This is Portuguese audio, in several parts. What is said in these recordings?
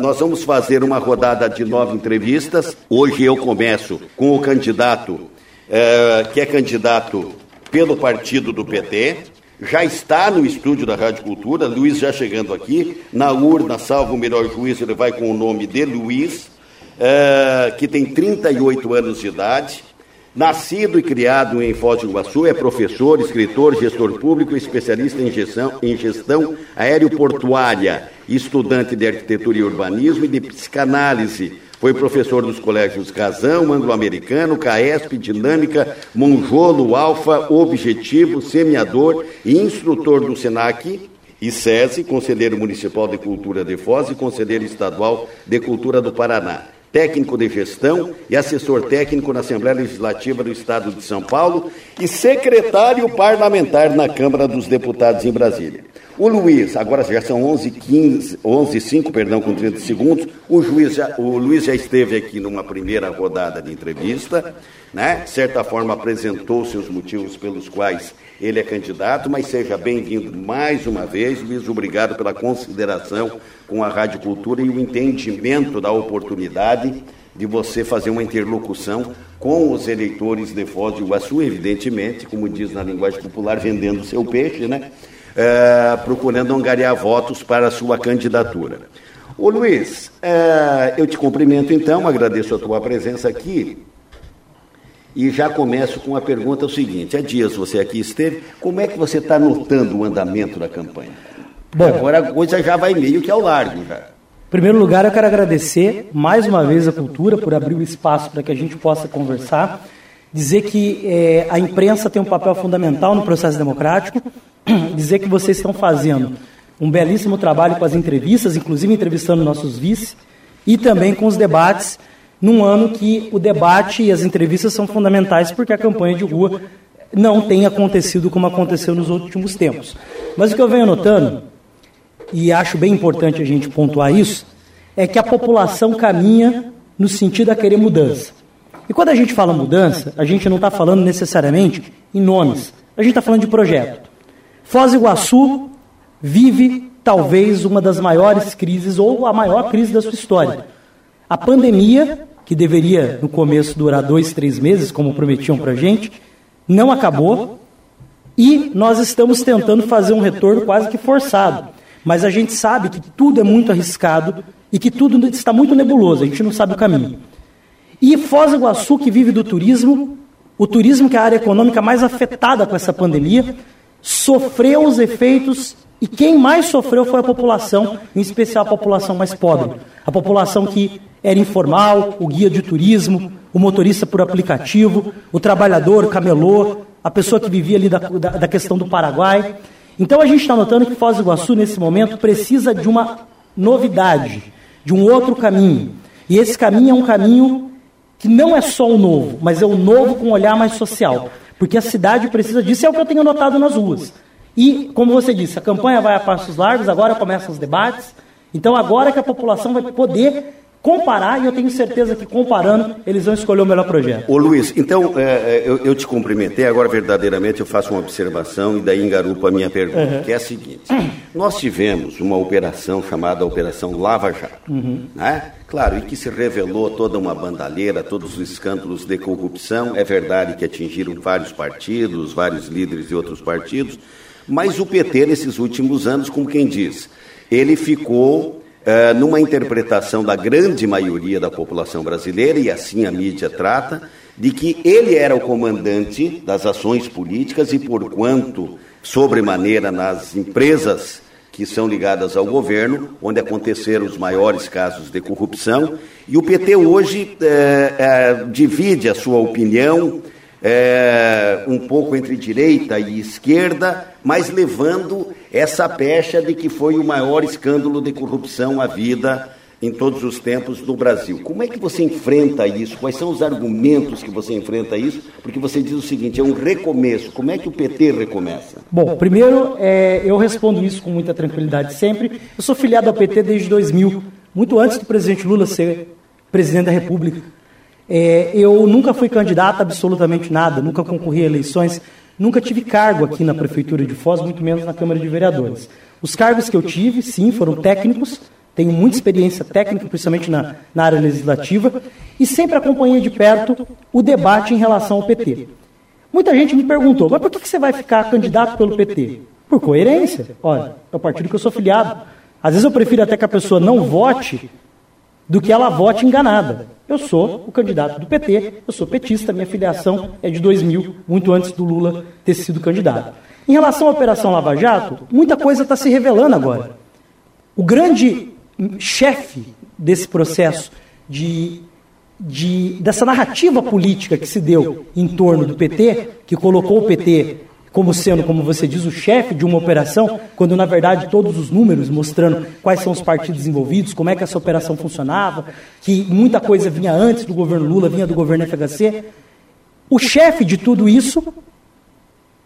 Nós vamos fazer uma rodada de nove entrevistas. Hoje eu começo com o candidato, é, que é candidato pelo partido do PT. Já está no estúdio da Rádio Cultura, Luiz já chegando aqui. Na urna, salvo o melhor juiz, ele vai com o nome de Luiz, é, que tem 38 anos de idade. Nascido e criado em Foz do Iguaçu, é professor, escritor, gestor público, especialista em gestão, em gestão aeroportuária, estudante de arquitetura e urbanismo e de psicanálise. Foi professor dos colégios Casão, Anglo-Americano, CAESP, Dinâmica, Monjolo, Alfa, Objetivo, Semeador e instrutor do SENAC e SESI, Conselheiro Municipal de Cultura de Foz e Conselheiro Estadual de Cultura do Paraná técnico de gestão e assessor técnico na Assembleia Legislativa do Estado de São Paulo e secretário parlamentar na Câmara dos Deputados em Brasília. O Luiz, agora já são 11 15, 11 5, perdão, com 30 segundos. O, juiz já, o Luiz já esteve aqui numa primeira rodada de entrevista, né? De certa forma apresentou seus motivos pelos quais ele é candidato, mas seja bem-vindo mais uma vez. Luiz, obrigado pela consideração com a Rádio Cultura e o entendimento da oportunidade de você fazer uma interlocução com os eleitores de Foz do Iguaçu, evidentemente, como diz na linguagem popular, vendendo seu peixe, né? É, procurando angariar votos para a sua candidatura. Ô Luiz, é, eu te cumprimento então, agradeço a tua presença aqui e já começo com a pergunta o seguinte: há dias você aqui esteve, como é que você está notando o andamento da campanha? Bom, agora a coisa já vai meio que ao largo já. Em primeiro lugar, eu quero agradecer mais uma vez a cultura por abrir o espaço para que a gente possa conversar, dizer que é, a imprensa tem um papel fundamental no processo democrático, dizer que vocês estão fazendo um belíssimo trabalho com as entrevistas, inclusive entrevistando nossos vice, e também com os debates num ano que o debate e as entrevistas são fundamentais porque a campanha de rua não tem acontecido como aconteceu nos últimos tempos. Mas o que eu venho notando, e acho bem importante a gente pontuar isso, é que a população caminha no sentido a querer mudança. E quando a gente fala mudança, a gente não está falando necessariamente em nomes, a gente está falando de projeto. Foz do Iguaçu vive talvez uma das maiores crises ou a maior crise da sua história. A pandemia que deveria no começo durar dois, três meses, como prometiam para a gente, não acabou. E nós estamos tentando fazer um retorno quase que forçado. Mas a gente sabe que tudo é muito arriscado e que tudo está muito nebuloso, a gente não sabe o caminho. E Foz do Iguaçu, que vive do turismo, o turismo que é a área econômica mais afetada com essa pandemia, sofreu os efeitos e quem mais sofreu foi a população, em especial a população mais pobre. A população que era informal, o guia de turismo, o motorista por aplicativo, o trabalhador, o camelô, a pessoa que vivia ali da, da, da questão do Paraguai. Então a gente está notando que Foz do Iguaçu, nesse momento, precisa de uma novidade, de um outro caminho. E esse caminho é um caminho que não é só o novo, mas é o novo com um olhar mais social. Porque a cidade precisa disso, é o que eu tenho notado nas ruas. E, como você disse, a campanha vai a passos largos, agora começam os debates. Então, agora que a população vai poder comparar, e eu tenho certeza que comparando, eles vão escolher o melhor projeto. Ô Luiz, então é, é, eu, eu, te cumprimentei, agora verdadeiramente eu faço uma observação e daí engarupo a minha pergunta, uhum. que é a seguinte. Nós tivemos uma operação chamada Operação Lava Jato, uhum. né? Claro, e que se revelou toda uma bandalheira, todos os escândalos de corrupção. É verdade que atingiram vários partidos, vários líderes de outros partidos, mas o PT, nesses últimos anos, como quem diz, ele ficou uh, numa interpretação da grande maioria da população brasileira, e assim a mídia trata, de que ele era o comandante das ações políticas e, porquanto, sobremaneira nas empresas que são ligadas ao governo, onde aconteceram os maiores casos de corrupção. E o PT hoje é, é, divide a sua opinião é, um pouco entre direita e esquerda, mas levando essa pecha de que foi o maior escândalo de corrupção à vida em todos os tempos no Brasil. Como é que você enfrenta isso? Quais são os argumentos que você enfrenta isso? Porque você diz o seguinte, é um recomeço. Como é que o PT recomeça? Bom, primeiro, é, eu respondo isso com muita tranquilidade sempre. Eu sou filiado ao PT desde 2000, muito antes do presidente Lula ser presidente da República. É, eu nunca fui candidato a absolutamente nada, nunca concorri a eleições, nunca tive cargo aqui na Prefeitura de Foz, muito menos na Câmara de Vereadores. Os cargos que eu tive, sim, foram técnicos, tenho muita experiência técnica, principalmente na, na área legislativa, e sempre acompanhei de perto o debate em relação ao PT. Muita gente me perguntou, mas por que você vai ficar candidato pelo PT? Por coerência. Olha, é o partido que eu sou filiado. Às vezes eu prefiro até que a pessoa não vote do que ela vote enganada. Eu sou o candidato do PT, eu sou petista, minha filiação é de 2000, muito antes do Lula ter sido candidato. Em relação à Operação Lava Jato, muita coisa está se revelando agora. O grande chefe desse processo de, de, dessa narrativa política que se deu em torno do PT, que colocou o PT como sendo, como você diz, o chefe de uma operação, quando na verdade todos os números mostrando quais são os partidos envolvidos, como é que essa operação funcionava, que muita coisa vinha antes do governo Lula, vinha do governo FHC. O chefe de tudo isso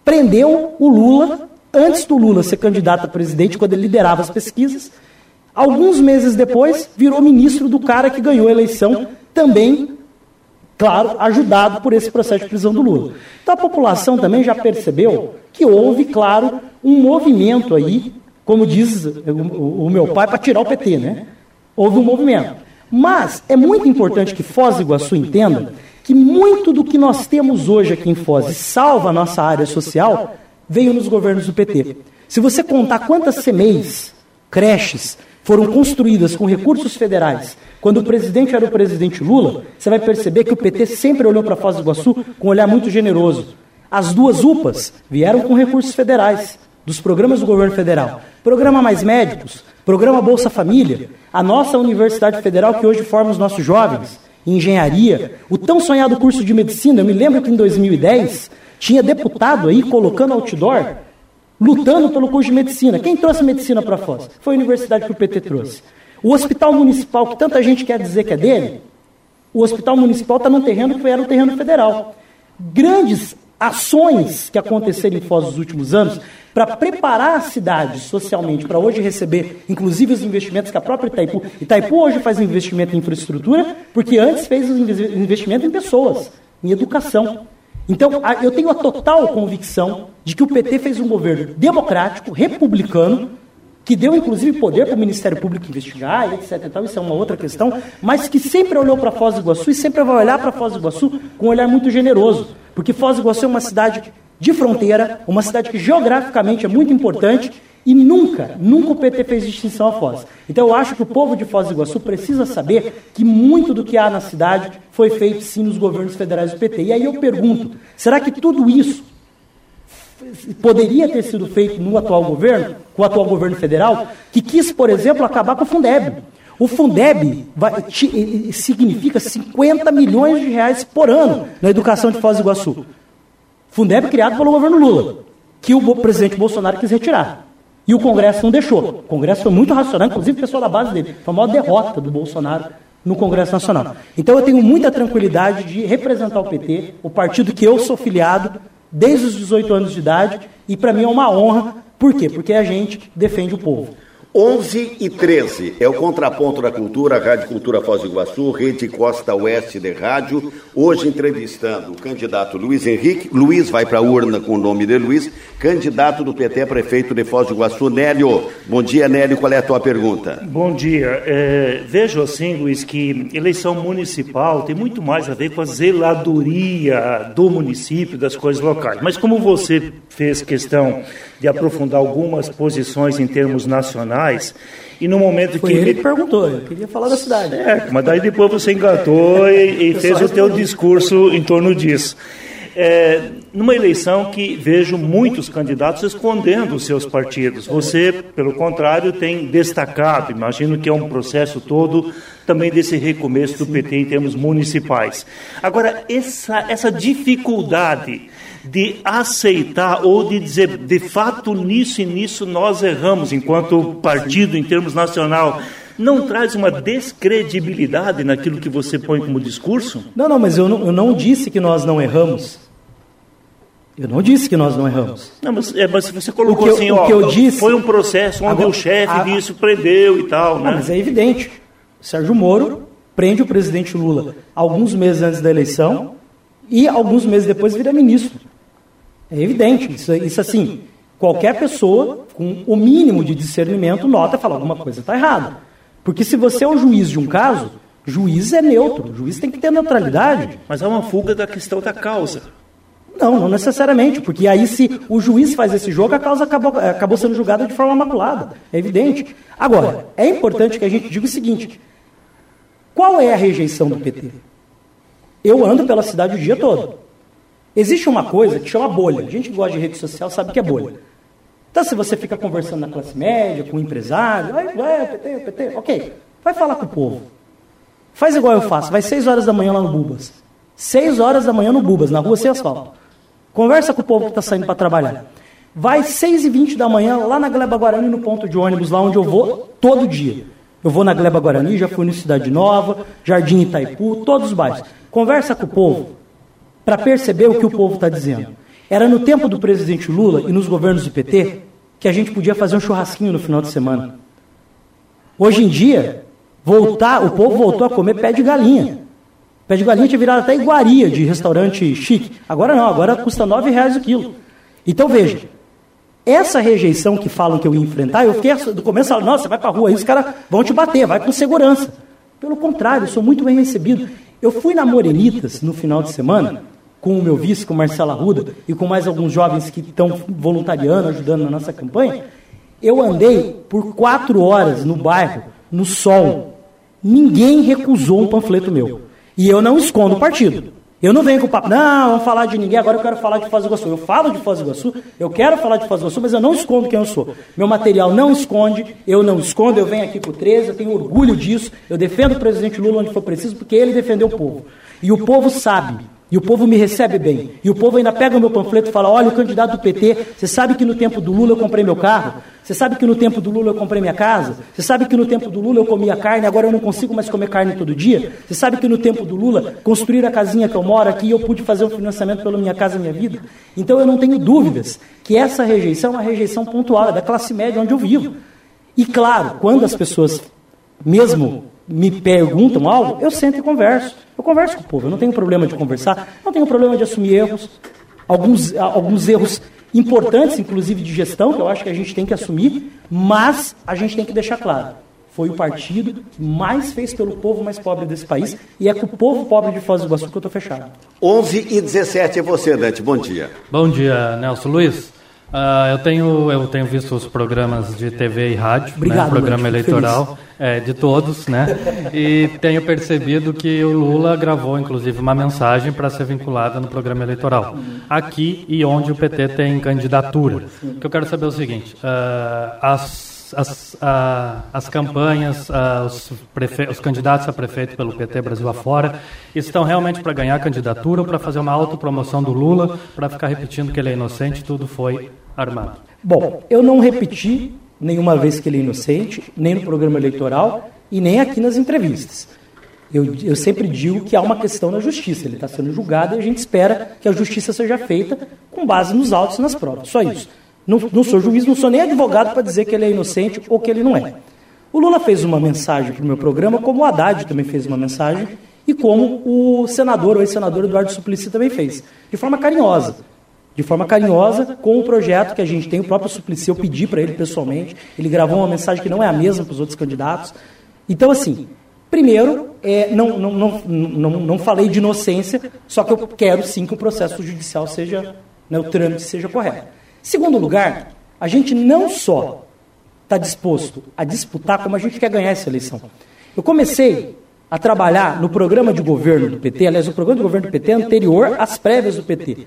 prendeu o Lula antes do Lula ser candidato a presidente, quando ele liderava as pesquisas. Alguns meses depois, virou ministro do cara que ganhou a eleição, também claro, ajudado por esse processo de prisão do Lula. Então a população também já percebeu que houve, claro, um movimento aí, como diz o, o meu pai, para tirar o PT, né? Houve um movimento. Mas é muito importante que Foz do Iguaçu entenda que muito do que nós temos hoje aqui em Foz, salva a nossa área social, veio nos governos do PT. Se você contar quantas CMEs, creches, foram construídas com recursos federais quando o presidente era o presidente Lula, você vai perceber que o PT sempre olhou para Foz do Iguaçu com um olhar muito generoso. As duas UPAs vieram com recursos federais, dos programas do governo federal. Programa Mais Médicos, Programa Bolsa Família, a nossa Universidade Federal que hoje forma os nossos jovens, engenharia, o tão sonhado curso de medicina. Eu me lembro que em 2010 tinha deputado aí colocando outdoor, lutando pelo curso de medicina. Quem trouxe medicina para Foz? Foi a universidade que o PT trouxe. O hospital municipal, que tanta gente quer dizer que é dele, o hospital municipal está num terreno que era um terreno federal. Grandes ações que aconteceram em Foz nos últimos anos para preparar a cidade socialmente para hoje receber, inclusive, os investimentos que a própria Itaipu. Itaipu hoje faz investimento em infraestrutura, porque antes fez investimento em pessoas, em educação. Então, eu tenho a total convicção de que o PT fez um governo democrático, republicano, que deu inclusive poder para o Ministério Público investigar, etc. Isso é uma outra questão, mas que sempre olhou para Foz do Iguaçu e sempre vai olhar para Foz do Iguaçu com um olhar muito generoso, porque Foz do Iguaçu é uma cidade de fronteira, uma cidade que geograficamente é muito importante e nunca, nunca o PT fez distinção a Foz. Então eu acho que o povo de Foz do Iguaçu precisa saber que muito do que há na cidade foi feito sim nos governos federais do PT. E aí eu pergunto, será que tudo isso poderia ter sido feito no atual governo, com o atual governo federal, que quis, por exemplo, acabar com o Fundeb. O Fundeb vai, significa 50 milhões de reais por ano na educação de Foz do Iguaçu. Fundeb criado pelo governo Lula, que o presidente Bolsonaro quis retirar. E o Congresso não deixou. O Congresso foi muito racional, inclusive o pessoal da base dele. Foi a maior derrota do Bolsonaro no Congresso Nacional. Então eu tenho muita tranquilidade de representar o PT, o partido que eu sou filiado, desde os 18 anos de idade, e para mim é uma honra. Por quê? Porque a gente defende o povo. 11 e 13 é o contraponto da cultura, Rádio Cultura Foz do Iguaçu, Rede Costa Oeste de Rádio. Hoje entrevistando o candidato Luiz Henrique. Luiz vai para a urna com o nome de Luiz, candidato do PT prefeito de Foz do Iguaçu. Nélio, bom dia, Nélio. Qual é a tua pergunta? Bom dia. É, vejo assim, Luiz, que eleição municipal tem muito mais a ver com a zeladoria do município, das coisas locais. Mas como você fez questão de aprofundar algumas posições em termos nacionais. E no momento Foi que. Ele perguntou, eu queria falar da cidade. É, mas daí depois você engatou e, e fez o teu discurso em torno disso. É, numa eleição que vejo muitos candidatos escondendo os seus partidos. Você, pelo contrário, tem destacado, imagino que é um processo todo também desse recomeço do PT em termos municipais. Agora, essa, essa dificuldade de aceitar ou de dizer, de fato, nisso e nisso nós erramos enquanto partido em termos nacional, não traz uma descredibilidade naquilo que você põe como discurso? Não, não, mas eu não, eu não disse que nós não erramos. Eu não disse que nós não erramos. Não, mas, é, mas você colocou assim, ó, disse, foi um processo onde agora, o chefe disso prendeu e tal, né? mas é evidente. Sérgio Moro prende o presidente Lula alguns meses antes da eleição e alguns meses depois vira ministro. É evidente, isso, isso assim, qualquer pessoa com o mínimo de discernimento nota e fala alguma coisa está errada. Porque se você é o juiz de um caso, juiz é neutro, juiz tem que ter neutralidade. Mas há uma fuga da questão da causa. Não, não necessariamente, porque aí se o juiz faz esse jogo, a causa acabou, acabou sendo julgada de forma maculada. É evidente. Agora, é importante que a gente diga o seguinte: qual é a rejeição do PT? Eu ando pela cidade o dia todo. Existe uma coisa que chama bolha. A gente que gosta de rede social sabe que é bolha. Então, se você fica conversando na classe média, com um empresário, vai, vai, PT, PT, ok. Vai falar com o povo. Faz igual eu faço. Vai seis horas da manhã lá no Bubas. Seis horas da manhã no Bubas, na rua sem asfalto. Conversa com o povo que está saindo para trabalhar. Vai seis e vinte da manhã lá na Gleba Guarani, no ponto de ônibus, lá onde eu vou todo dia. Eu vou na Gleba Guarani, já fui no Cidade Nova, Jardim Itaipu, todos os bairros. Conversa com o povo para perceber o que o povo está dizendo. Era no tempo do presidente Lula e nos governos do PT que a gente podia fazer um churrasquinho no final de semana. Hoje em dia, voltar, o povo voltou a comer pé de galinha. Pé de galinha tinha virado até iguaria de restaurante chique. Agora não, agora custa nove reais o quilo. Então veja, essa rejeição que falam que eu ia enfrentar, eu fiquei do começo falando, nossa, vai para a rua aí, os caras vão te bater, vai com segurança. Pelo contrário, eu sou muito bem recebido. Eu fui na Morenitas no final de semana, com o meu vice, com Marcela Ruda, e com mais alguns jovens que estão voluntariando, ajudando na nossa campanha. Eu andei por quatro horas no bairro, no sol. Ninguém recusou um panfleto meu. E eu não escondo o partido. Eu não venho com o papo, não, vamos falar de ninguém, agora eu quero falar de Foz do Iguaçu. Eu falo de Foz do Iguaçu, eu quero falar de Foz do Iguaçu, mas eu não escondo quem eu sou. Meu material não esconde, eu não escondo, eu venho aqui com o 13, eu tenho orgulho disso, eu defendo o presidente Lula onde for preciso, porque ele defendeu o povo. E o povo sabe e o povo me recebe bem. E o povo ainda pega o meu panfleto e fala: olha, o candidato do PT, você sabe que no tempo do Lula eu comprei meu carro? Você sabe que no tempo do Lula eu comprei minha casa? Você sabe que no tempo do Lula eu comia carne, agora eu não consigo mais comer carne todo dia? Você sabe que no tempo do Lula, construir a casinha que eu moro aqui, eu pude fazer um financiamento pela minha casa e minha vida? Então eu não tenho dúvidas que essa rejeição é uma rejeição pontual, é da classe média onde eu vivo. E claro, quando as pessoas, mesmo me perguntam algo, eu sento e converso. Eu converso com o povo, eu não tenho problema de conversar, não tenho problema de assumir erros, alguns, alguns erros importantes, inclusive de gestão, que eu acho que a gente tem que assumir, mas a gente tem que deixar claro. Foi o partido que mais fez pelo povo mais pobre desse país e é com o povo pobre de Foz do Iguaçu que eu estou fechado. 11 e 17 é você, Dante. Bom dia. Bom dia, Nelson Luiz. Uh, eu, tenho, eu tenho visto os programas de TV e rádio, Obrigado, né, programa eleitoral é, de todos, né? E tenho percebido que o Lula gravou, inclusive, uma mensagem para ser vinculada no programa eleitoral, aqui e onde o PT tem candidatura. O que eu quero saber é o seguinte: uh, as as, as campanhas, os, prefe... os candidatos a prefeito pelo PT Brasil afora, estão realmente para ganhar candidatura ou para fazer uma autopromoção do Lula, para ficar repetindo que ele é inocente, tudo foi armado? Bom, eu não repeti nenhuma vez que ele é inocente, nem no programa eleitoral e nem aqui nas entrevistas. Eu, eu sempre digo que há uma questão na justiça, ele está sendo julgado e a gente espera que a justiça seja feita com base nos autos e nas provas, só isso. Não, não sou juiz, não sou nem advogado para dizer que ele é inocente ou que ele não é. O Lula fez uma mensagem para o meu programa, como o Haddad também fez uma mensagem, e como o senador, o ex-senador Eduardo Suplicy também fez, de forma carinhosa. De forma carinhosa, com o projeto que a gente tem, o próprio Suplicy, eu pedi para ele pessoalmente, ele gravou uma mensagem que não é a mesma para os outros candidatos. Então, assim, primeiro, é, não, não, não, não, não falei de inocência, só que eu quero sim que o processo judicial seja, né, o trâmite seja correto. Segundo lugar, a gente não só está disposto a disputar, como a gente quer ganhar essa eleição. Eu comecei a trabalhar no programa de governo do PT, aliás, o programa de governo do PT é anterior às prévias do PT.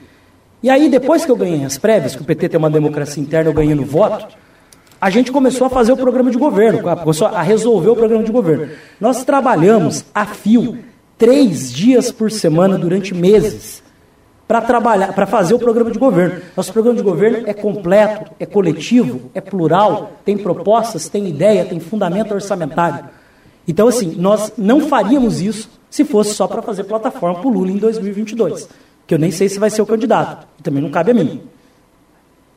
E aí, depois que eu ganhei as prévias, que o PT tem uma democracia interna, eu ganhei no voto, a gente começou a fazer o programa de governo, começou a resolver o programa de governo. Nós trabalhamos a fio, três dias por semana durante meses para trabalhar, para fazer o programa de governo. Nosso programa de governo é completo, é coletivo, é plural, tem propostas, tem ideia, tem fundamento orçamentário. Então, assim, nós não faríamos isso se fosse só para fazer plataforma para o Lula em 2022, que eu nem sei se vai ser o candidato, também não cabe a mim.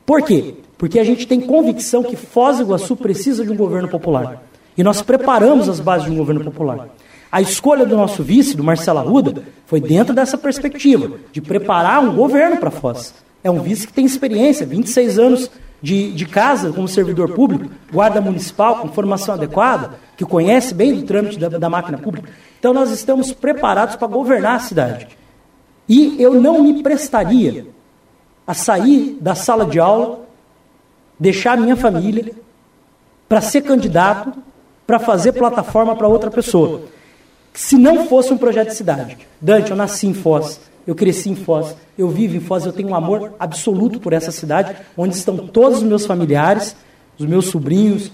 Por quê? Porque a gente tem convicção que Foz do Iguaçu precisa de um governo popular. E nós preparamos as bases de um governo popular. A escolha do nosso vice, do Marcelo Arruda, foi dentro dessa perspectiva, de preparar um governo para Foz. É um vice que tem experiência, 26 anos de, de casa como servidor público, guarda municipal com formação adequada, que conhece bem do trâmite da, da máquina pública. Então nós estamos preparados para governar a cidade. E eu não me prestaria a sair da sala de aula, deixar minha família, para ser candidato, para fazer plataforma para outra pessoa. Se não fosse um projeto de cidade. Dante, eu nasci em Foz, eu cresci em Foz, eu vivo em Foz, eu tenho um amor absoluto por essa cidade, onde estão todos os meus familiares, os meus sobrinhos.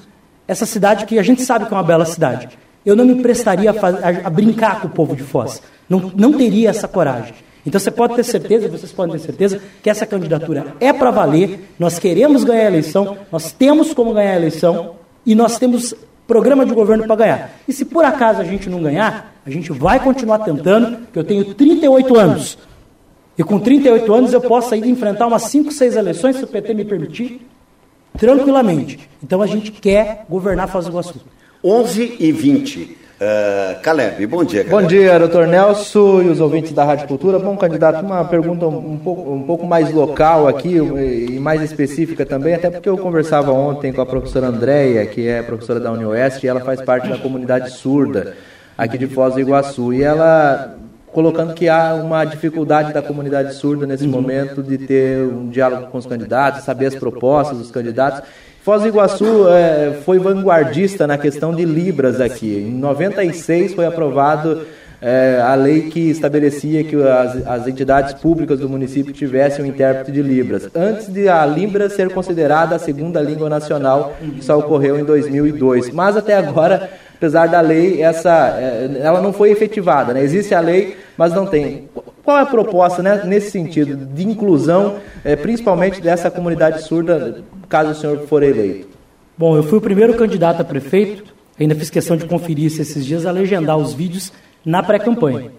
Essa cidade que a gente sabe que é uma bela cidade. Eu não me prestaria a, a, a brincar com o povo de Foz. Não, não teria essa coragem. Então você pode ter certeza, vocês podem ter certeza, que essa candidatura é para valer. Nós queremos ganhar a eleição, nós temos como ganhar a eleição e nós temos programa de governo para ganhar. E se por acaso a gente não ganhar, a gente vai continuar tentando, que eu tenho 38 anos. E com 38 anos eu posso ainda enfrentar umas 5, 6 eleições, se o PT me permitir, tranquilamente. Então a gente quer governar Foz do Iguaçu. 11 e 20. Uh, Caleb, bom dia. Caleb. Bom dia, doutor Nelson e os ouvintes da Rádio Cultura. Bom, candidato, uma pergunta um pouco, um pouco mais local aqui e mais específica também, até porque eu conversava ontem com a professora Andréia, que é professora da UniOeste, e ela faz parte da comunidade surda aqui de Foz do Iguaçu. E ela colocando que há uma dificuldade da comunidade surda nesse momento de ter um diálogo com os candidatos, saber as propostas dos candidatos. Foz do Iguaçu é, foi vanguardista na questão de Libras aqui. Em 96 foi aprovado é, a lei que estabelecia que as, as, entidades públicas do município tivessem um intérprete de Libras. Antes de a Libra ser considerada a segunda língua nacional, que só ocorreu em 2002. Mas até agora, apesar da lei, essa, é, ela não foi efetivada. Né? Existe a lei, mas não tem. Qual é a proposta né, nesse sentido de inclusão, é, principalmente dessa comunidade surda, caso o senhor for eleito? Bom, eu fui o primeiro candidato a prefeito, ainda fiz questão de conferir isso esses dias, a legendar os vídeos na pré-campanha.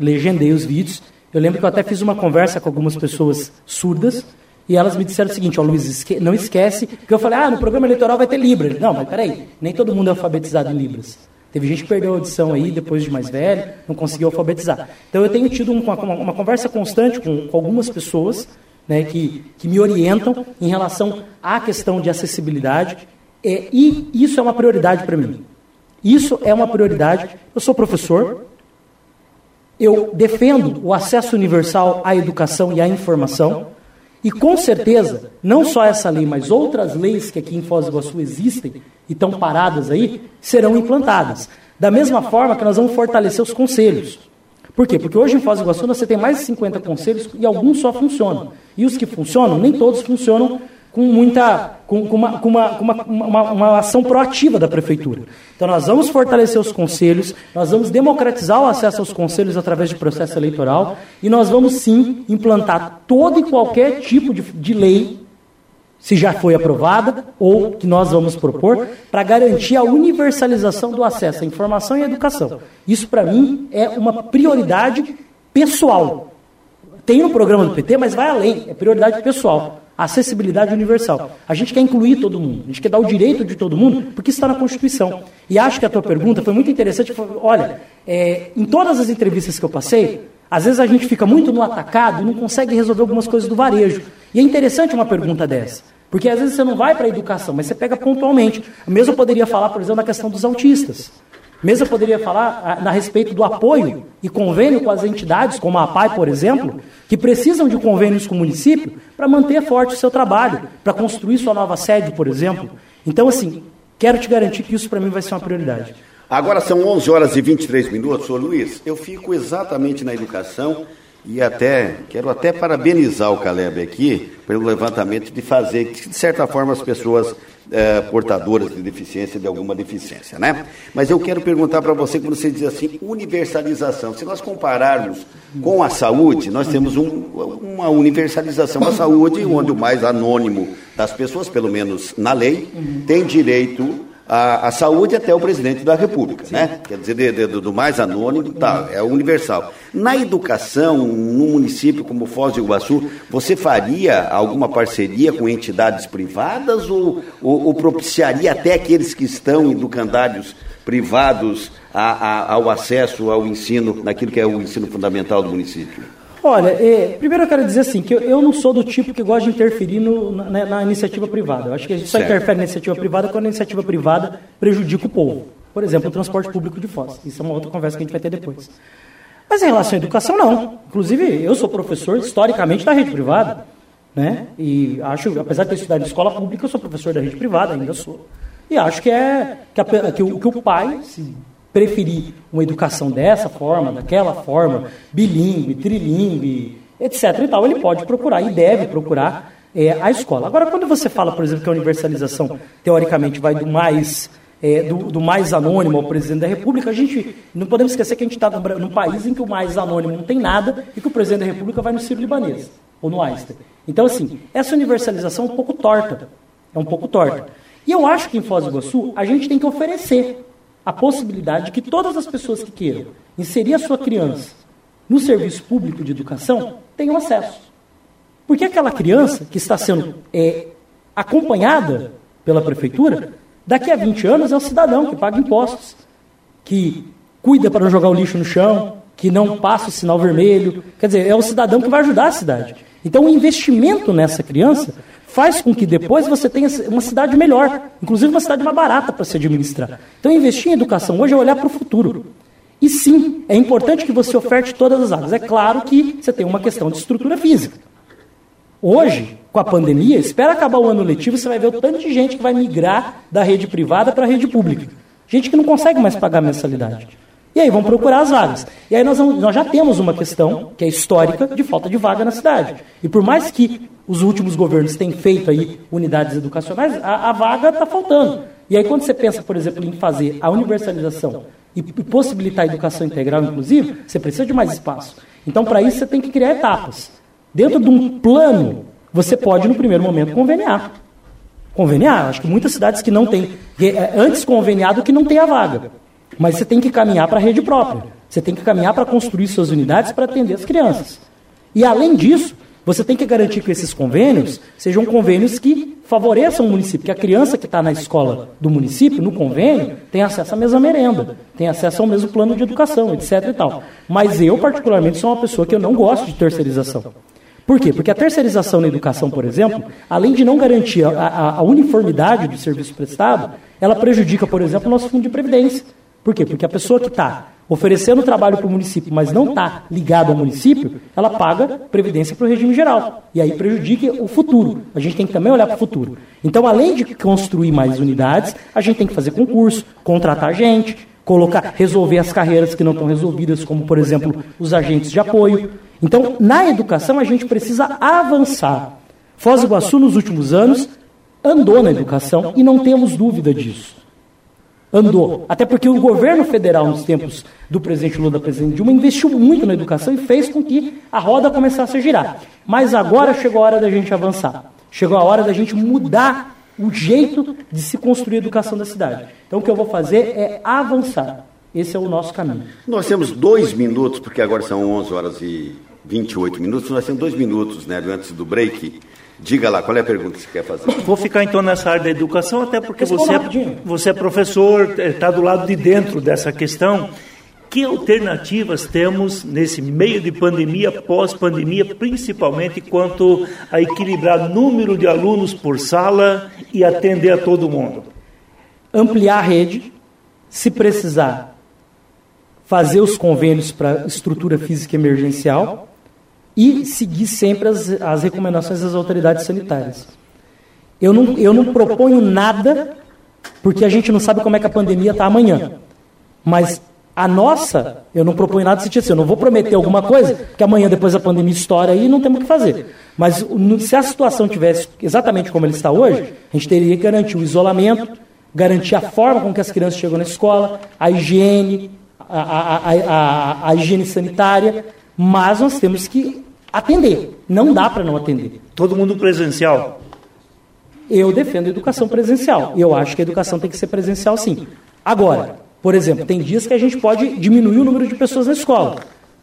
Legendei os vídeos. Eu lembro que eu até fiz uma conversa com algumas pessoas surdas e elas me disseram o seguinte: Ó, oh, Luiz, esque não esquece, que eu falei, ah, no programa eleitoral vai ter Libras. Não, mas peraí, nem todo mundo é alfabetizado em Libras. Teve gente que perdeu a audição aí depois de mais velho, não conseguiu alfabetizar. Então eu tenho tido uma, uma, uma conversa constante com, com algumas pessoas né, que, que me orientam em relação à questão de acessibilidade. É, e isso é uma prioridade para mim. Isso é uma prioridade. Eu sou professor, eu defendo o acesso universal à educação e à informação. E com certeza, não só essa lei, mas outras leis que aqui em Foz do Iguaçu existem e estão paradas aí, serão implantadas. Da mesma forma que nós vamos fortalecer os conselhos. Por quê? Porque hoje em Foz do Iguaçu você tem mais de 50 conselhos e alguns só funcionam. E os que funcionam, nem todos funcionam com muita com, com, uma, com, uma, com uma, uma, uma, ação proativa da prefeitura. Então nós vamos fortalecer os conselhos, nós vamos democratizar o acesso aos conselhos através de processo eleitoral e nós vamos sim implantar todo e qualquer tipo de, de lei, se já foi aprovada ou que nós vamos propor, para garantir a universalização do acesso à informação e à educação. Isso para mim é uma prioridade pessoal. Tem no programa do PT, mas vai além, é prioridade pessoal acessibilidade universal. A gente quer incluir todo mundo, a gente quer dar o direito de todo mundo, porque está na Constituição. E acho que a tua pergunta foi muito interessante. Olha, é, em todas as entrevistas que eu passei, às vezes a gente fica muito no atacado e não consegue resolver algumas coisas do varejo. E é interessante uma pergunta dessa. Porque às vezes você não vai para a educação, mas você pega pontualmente. Mesmo eu poderia falar, por exemplo, da questão dos autistas. Eu poderia falar a, a, respeito do apoio e convênio com as entidades, como a APAI, por exemplo, que precisam de convênios com o município para manter forte o seu trabalho, para construir sua nova sede, por exemplo. Então, assim, quero te garantir que isso para mim vai ser uma prioridade. Agora são 11 horas e 23 minutos. Ô Luiz, eu fico exatamente na educação e até quero até parabenizar o Caleb aqui pelo levantamento de fazer que, de certa forma, as pessoas é, portadoras de deficiência, de alguma deficiência, né? Mas eu quero perguntar para você, quando você diz assim, universalização. Se nós compararmos com a saúde, nós temos um, uma universalização da saúde, onde o mais anônimo das pessoas, pelo menos na lei, tem direito a, a, saúde até o presidente da República, né? Quer dizer, de, de, do mais anônimo, tá, é universal. Na educação, num município como Foz do Iguaçu, você faria alguma parceria com entidades privadas ou, ou, ou propiciaria até aqueles que estão educandários privados a, a, ao acesso ao ensino, naquilo que é o ensino fundamental do município? Olha, é, primeiro eu quero dizer assim, que eu, eu, não sou do tipo que gosta de interferir no, na, na, iniciativa privada. Eu acho que a gente só certo. interfere na iniciativa privada quando a iniciativa privada prejudica o povo. Por exemplo, o transporte público de Foz. Isso é uma outra conversa que a gente vai ter depois. Mas em relação à educação, não. Inclusive, eu sou professor, historicamente, da rede privada. Né? E acho, apesar de ter estudado em escola pública, eu sou professor da rede privada, ainda sou. E acho que é que, a, que, o, que o pai, se preferir uma educação dessa forma, daquela forma, bilíngue, trilingue, etc. e tal, ele pode procurar e deve procurar é, a escola. Agora, quando você fala, por exemplo, que a universalização, teoricamente, vai do mais é, do, do, mais anônimo ao presidente da República, a gente não podemos esquecer que a gente está num, país em que o mais anônimo não tem nada e que o presidente da República vai no Ciro Libanês ou no Einstein. Então, assim, essa universalização é um pouco torta. É um pouco torta. E eu acho que em Foz do Iguaçu a gente tem que oferecer a possibilidade de que todas as pessoas que queiram inserir a sua criança no serviço público de educação tenham acesso. Porque aquela criança que está sendo é, acompanhada pela prefeitura Daqui a 20 anos é um cidadão que paga impostos, que cuida para não jogar o lixo no chão, que não passa o sinal vermelho. Quer dizer, é o cidadão que vai ajudar a cidade. Então, o investimento nessa criança faz com que depois você tenha uma cidade melhor, inclusive uma cidade mais barata para se administrar. Então, investir em educação hoje é olhar para o futuro. E sim, é importante que você oferte todas as áreas. É claro que você tem uma questão de estrutura física. Hoje, com a pandemia, espera acabar o ano letivo, você vai ver o tanto de gente que vai migrar da rede privada para a rede pública. Gente que não consegue mais pagar mensalidade. E aí vão procurar as vagas. E aí nós, vamos, nós já temos uma questão, que é histórica, de falta de vaga na cidade. E por mais que os últimos governos tenham feito aí unidades educacionais, a, a vaga está faltando. E aí quando você pensa, por exemplo, em fazer a universalização e possibilitar a educação integral, inclusive, você precisa de mais espaço. Então, para isso, você tem que criar etapas. Dentro de um plano você pode, no primeiro momento, conveniar. Conveniar. Acho que muitas cidades que não têm, é, antes conveniado que não tem a vaga. Mas você tem que caminhar para a rede própria. Você tem que caminhar para construir suas unidades para atender as crianças. E, além disso, você tem que garantir que esses convênios sejam convênios que favoreçam o município, que a criança que está na escola do município, no convênio, tem acesso à mesma merenda, tem acesso ao mesmo plano de educação, etc. E tal. Mas eu, particularmente, sou uma pessoa que eu não gosto de terceirização. Por quê? Porque a terceirização na educação, por exemplo, além de não garantir a, a, a uniformidade do serviço prestado, ela prejudica, por exemplo, o nosso fundo de previdência. Por quê? Porque a pessoa que está oferecendo trabalho para o município, mas não está ligado ao município, ela paga previdência para o regime geral. E aí prejudica o futuro. A gente tem que também olhar para o futuro. Então, além de construir mais unidades, a gente tem que fazer concurso, contratar gente, colocar, resolver as carreiras que não estão resolvidas, como, por exemplo, os agentes de apoio. Então, na educação, a gente precisa avançar. Foz do Iguaçu, nos últimos anos, andou na educação e não temos dúvida disso. Andou. Até porque o governo federal, nos tempos do presidente Lula, presidente Dilma, investiu muito na educação e fez com que a roda começasse a girar. Mas agora chegou a hora da gente avançar. Chegou a hora da gente mudar o jeito de se construir a educação da cidade. Então, o que eu vou fazer é avançar. Esse é o nosso caminho. Nós temos dois minutos, porque agora são 11 horas e 28 minutos, nós temos dois minutos, né, antes do break. Diga lá, qual é a pergunta que você quer fazer? Vou ficar então nessa área da educação, até porque você é, você é professor, está do lado de dentro dessa questão. Que alternativas temos nesse meio de pandemia, pós-pandemia, principalmente quanto a equilibrar número de alunos por sala e atender a todo mundo? Ampliar a rede, se precisar, fazer os convênios para estrutura física emergencial e seguir sempre as, as recomendações das autoridades sanitárias. Eu não, eu não proponho nada, porque a gente não sabe como é que a pandemia está amanhã. Mas a nossa, eu não proponho nada sentido assim, eu não vou prometer alguma coisa que amanhã, depois da pandemia, estoura e não temos o que fazer. Mas se a situação tivesse exatamente como ela está hoje, a gente teria que garantir o isolamento, garantir a forma com que as crianças chegam na escola, a higiene, a, a, a, a higiene sanitária, mas nós temos que atender. Não dá para não atender. Todo mundo presencial? Eu defendo a educação presencial. Eu acho que a educação tem que ser presencial sim. Agora, por exemplo, tem dias que a gente pode diminuir o número de pessoas na escola.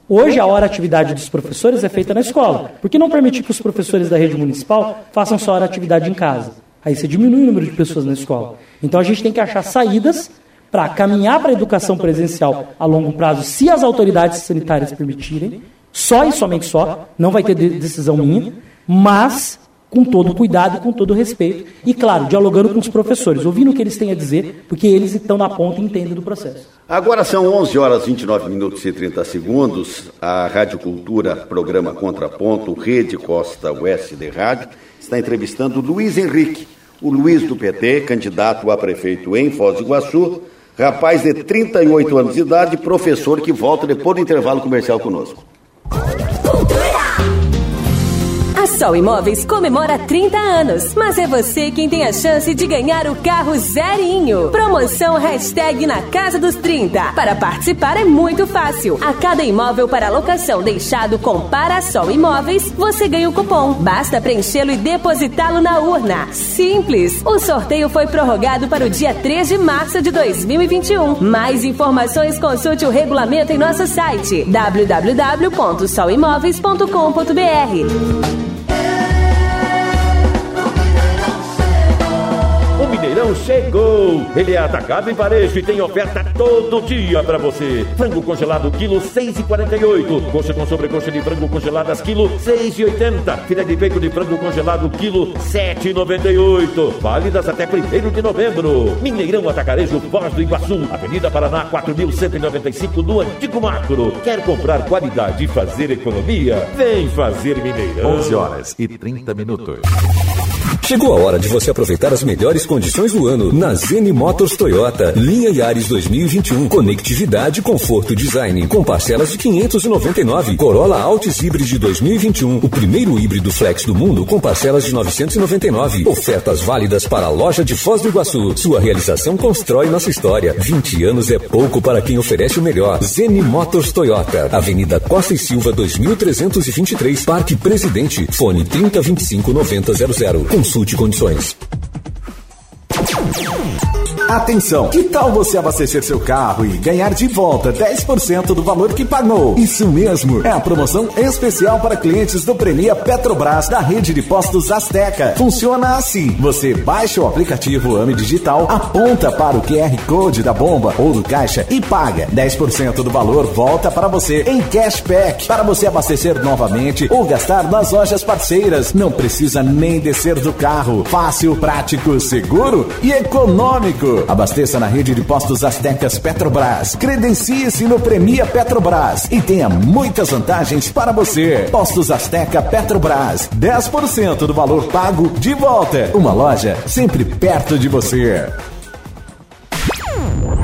Hoje a hora atividade dos professores é feita na escola. Por que não permitir que os professores da rede municipal façam só hora atividade em casa? Aí você diminui o número de pessoas na escola. Então a gente tem que achar saídas para caminhar para a educação presencial a longo prazo, se as autoridades sanitárias permitirem, Só e somente só, não vai ter decisão minha, mas com todo cuidado, com todo respeito e, claro, dialogando com os professores, ouvindo o que eles têm a dizer, porque eles estão na ponta e entendem do processo. Agora são 11 horas 29 minutos e 30 segundos. A Rádio Cultura, programa Contraponto, Rede Costa Oeste de Rádio, está entrevistando Luiz Henrique, o Luiz do PT, candidato a prefeito em Foz do Iguaçu, rapaz de 38 anos de idade, professor que volta depois do intervalo comercial conosco. Oh! A Sol Imóveis comemora 30 anos, mas é você quem tem a chance de ganhar o carro zerinho. Promoção hashtag na Casa dos 30. Para participar é muito fácil. A cada imóvel para locação deixado com Parasol Imóveis, você ganha o cupom. Basta preenchê-lo e depositá-lo na urna. Simples. O sorteio foi prorrogado para o dia 3 de março de 2021. Mais informações consulte o regulamento em nosso site www.solimóveis.com.br. Chegou! Ele é atacado em varejo e tem oferta todo dia para você. Frango congelado, quilo 6,48. Coxa com sobrecoxa de frango congeladas, quilo 6,80. Filé de peito de frango congelado, quilo 7,98. Válidas até 1 de novembro. Mineirão Atacarejo, Foz do Iguaçu. Avenida Paraná, 4.195, no Antigo Macro. Quer comprar qualidade e fazer economia? Vem fazer Mineirão. 11 horas e 30 minutos. Chegou a hora de você aproveitar as melhores condições do ano na Zene Motors Toyota. Linha Yaris 2021. Conectividade, conforto, design. Com parcelas de 599. Corolla Altis Hybrid 2021. O primeiro híbrido flex do mundo com parcelas de 999. Ofertas válidas para a loja de Foz do Iguaçu. Sua realização constrói nossa história. 20 anos é pouco para quem oferece o melhor. Zene Motors Toyota. Avenida Costa e Silva 2323. Parque Presidente. Fone 3025 9000. Consulte condições. Atenção! Que tal você abastecer seu carro e ganhar de volta 10% do valor que pagou? Isso mesmo! É a promoção especial para clientes do Premia Petrobras da rede de postos Azteca. Funciona assim: você baixa o aplicativo AME Digital, aponta para o QR Code da bomba ou do caixa e paga. 10% do valor volta para você em cashback para você abastecer novamente ou gastar nas lojas parceiras. Não precisa nem descer do carro. Fácil, prático, seguro e econômico. Abasteça na rede de postos Aztecas Petrobras. Credencie-se no Premia Petrobras e tenha muitas vantagens para você. Postos Azteca Petrobras. 10% do valor pago de volta. Uma loja sempre perto de você.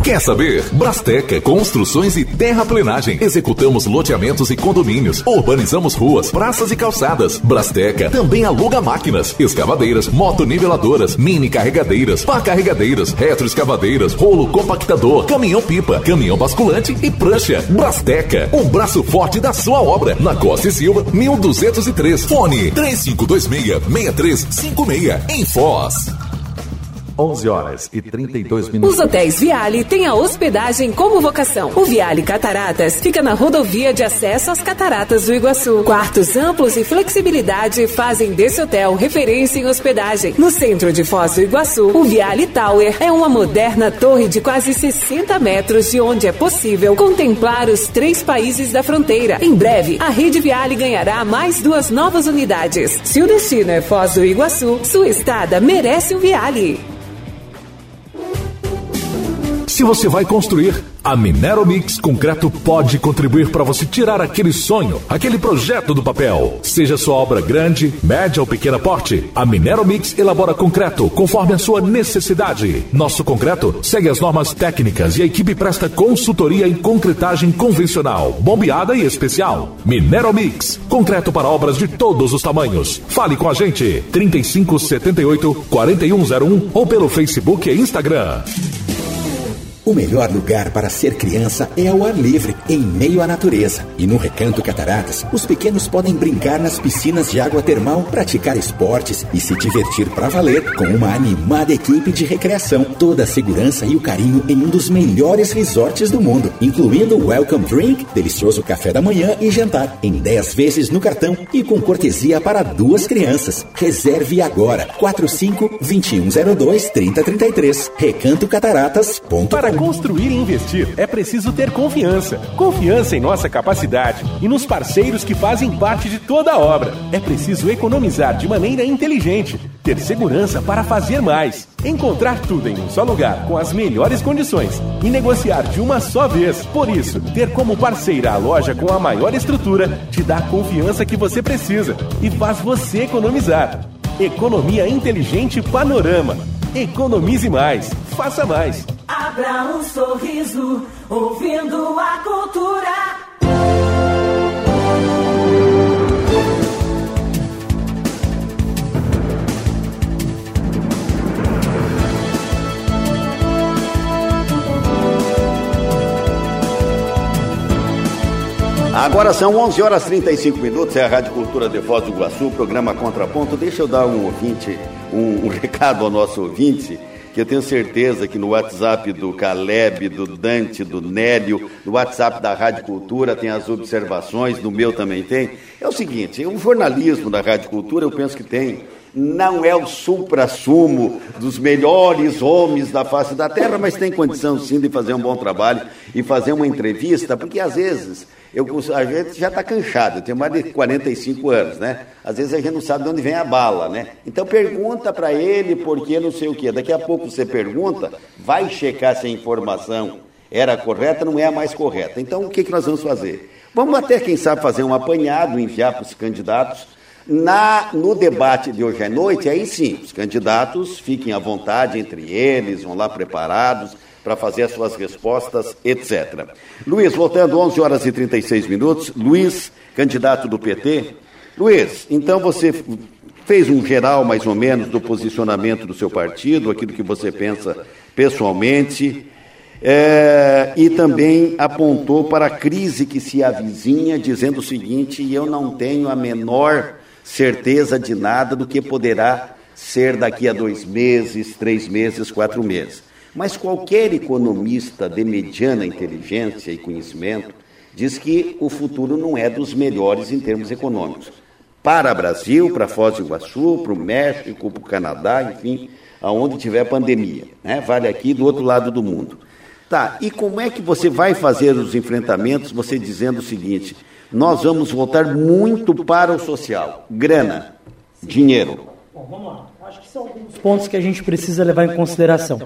Quer saber? Brasteca, construções e terraplenagem. Executamos loteamentos e condomínios. Urbanizamos ruas, praças e calçadas. Brasteca também aluga máquinas, escavadeiras, motoniveladoras, mini carregadeiras, pá carregadeiras, retroescavadeiras, rolo compactador, caminhão-pipa, caminhão basculante e prancha. Brasteca, o braço forte da sua obra. Na Costa e Silva, 1203. Fone 3526-6356. Em Foz. 11 horas e 32 minutos. Os hotéis Viale têm a hospedagem como vocação. O Viale Cataratas fica na rodovia de acesso às Cataratas do Iguaçu. Quartos amplos e flexibilidade fazem desse hotel referência em hospedagem. No centro de Foz do Iguaçu, o Viale Tower é uma moderna torre de quase 60 metros de onde é possível contemplar os três países da fronteira. Em breve, a rede Viale ganhará mais duas novas unidades. Se o destino é Foz do Iguaçu, sua estada merece o Viale. Se você vai construir, a Minero Mix Concreto pode contribuir para você tirar aquele sonho, aquele projeto do papel. Seja sua obra grande, média ou pequena porte, a Minero Mix elabora concreto conforme a sua necessidade. Nosso concreto segue as normas técnicas e a equipe presta consultoria em concretagem convencional, bombeada e especial. Minero Mix, concreto para obras de todos os tamanhos. Fale com a gente 3578 4101 ou pelo Facebook e Instagram. O melhor lugar para ser criança é ao ar livre, em meio à natureza. E no Recanto Cataratas, os pequenos podem brincar nas piscinas de água termal, praticar esportes e se divertir para valer com uma animada equipe de recreação. Toda a segurança e o carinho em um dos melhores resorts do mundo, incluindo Welcome Drink, delicioso café da manhã e jantar, em 10 vezes no cartão e com cortesia para duas crianças. Reserve agora. 45 2102 3033. Recantocataratas.com construir e investir é preciso ter confiança. Confiança em nossa capacidade e nos parceiros que fazem parte de toda a obra. É preciso economizar de maneira inteligente, ter segurança para fazer mais, encontrar tudo em um só lugar com as melhores condições e negociar de uma só vez. Por isso, ter como parceira a loja com a maior estrutura te dá a confiança que você precisa e faz você economizar. Economia Inteligente Panorama. Economize mais. Faça mais. Abra um sorriso, ouvindo a cultura. Agora são 11 horas 35 minutos, é a Rádio Cultura de Foz do Iguaçu, programa Contraponto. Deixa eu dar um ouvinte, um, um recado ao nosso ouvinte, que eu tenho certeza que no WhatsApp do Caleb, do Dante, do Nélio, no WhatsApp da Rádio Cultura tem as observações, no meu também tem. É o seguinte, o jornalismo da Rádio Cultura eu penso que tem não é o supra-sumo dos melhores homens da face da terra, mas tem condição sim de fazer um bom trabalho e fazer uma entrevista, porque às vezes eu, a gente já está cansado, eu tenho mais de 45 anos, né? Às vezes a gente não sabe de onde vem a bala, né? Então pergunta para ele por que não sei o quê. Daqui a pouco você pergunta, vai checar se a informação era correta, não é a mais correta. Então o que, que nós vamos fazer? Vamos até, quem sabe, fazer um apanhado, enviar para os candidatos. Na, no debate de hoje à noite, aí sim, os candidatos fiquem à vontade entre eles, vão lá preparados para fazer as suas respostas, etc. Luiz, voltando 11 horas e 36 minutos. Luiz, candidato do PT. Luiz, então você fez um geral, mais ou menos, do posicionamento do seu partido, aquilo que você pensa pessoalmente, é, e também apontou para a crise que se avizinha, dizendo o seguinte: eu não tenho a menor certeza de nada do que poderá ser daqui a dois meses, três meses, quatro meses. Mas qualquer economista de mediana inteligência e conhecimento diz que o futuro não é dos melhores em termos econômicos. Para o Brasil, para Foz do Iguaçu, para o México, para o Canadá, enfim, aonde tiver pandemia. Né? Vale aqui do outro lado do mundo. Tá, e como é que você vai fazer os enfrentamentos, você dizendo o seguinte: nós vamos voltar muito para o social, grana, dinheiro. Bom, vamos lá. Acho que são alguns pontos que a gente precisa levar em consideração.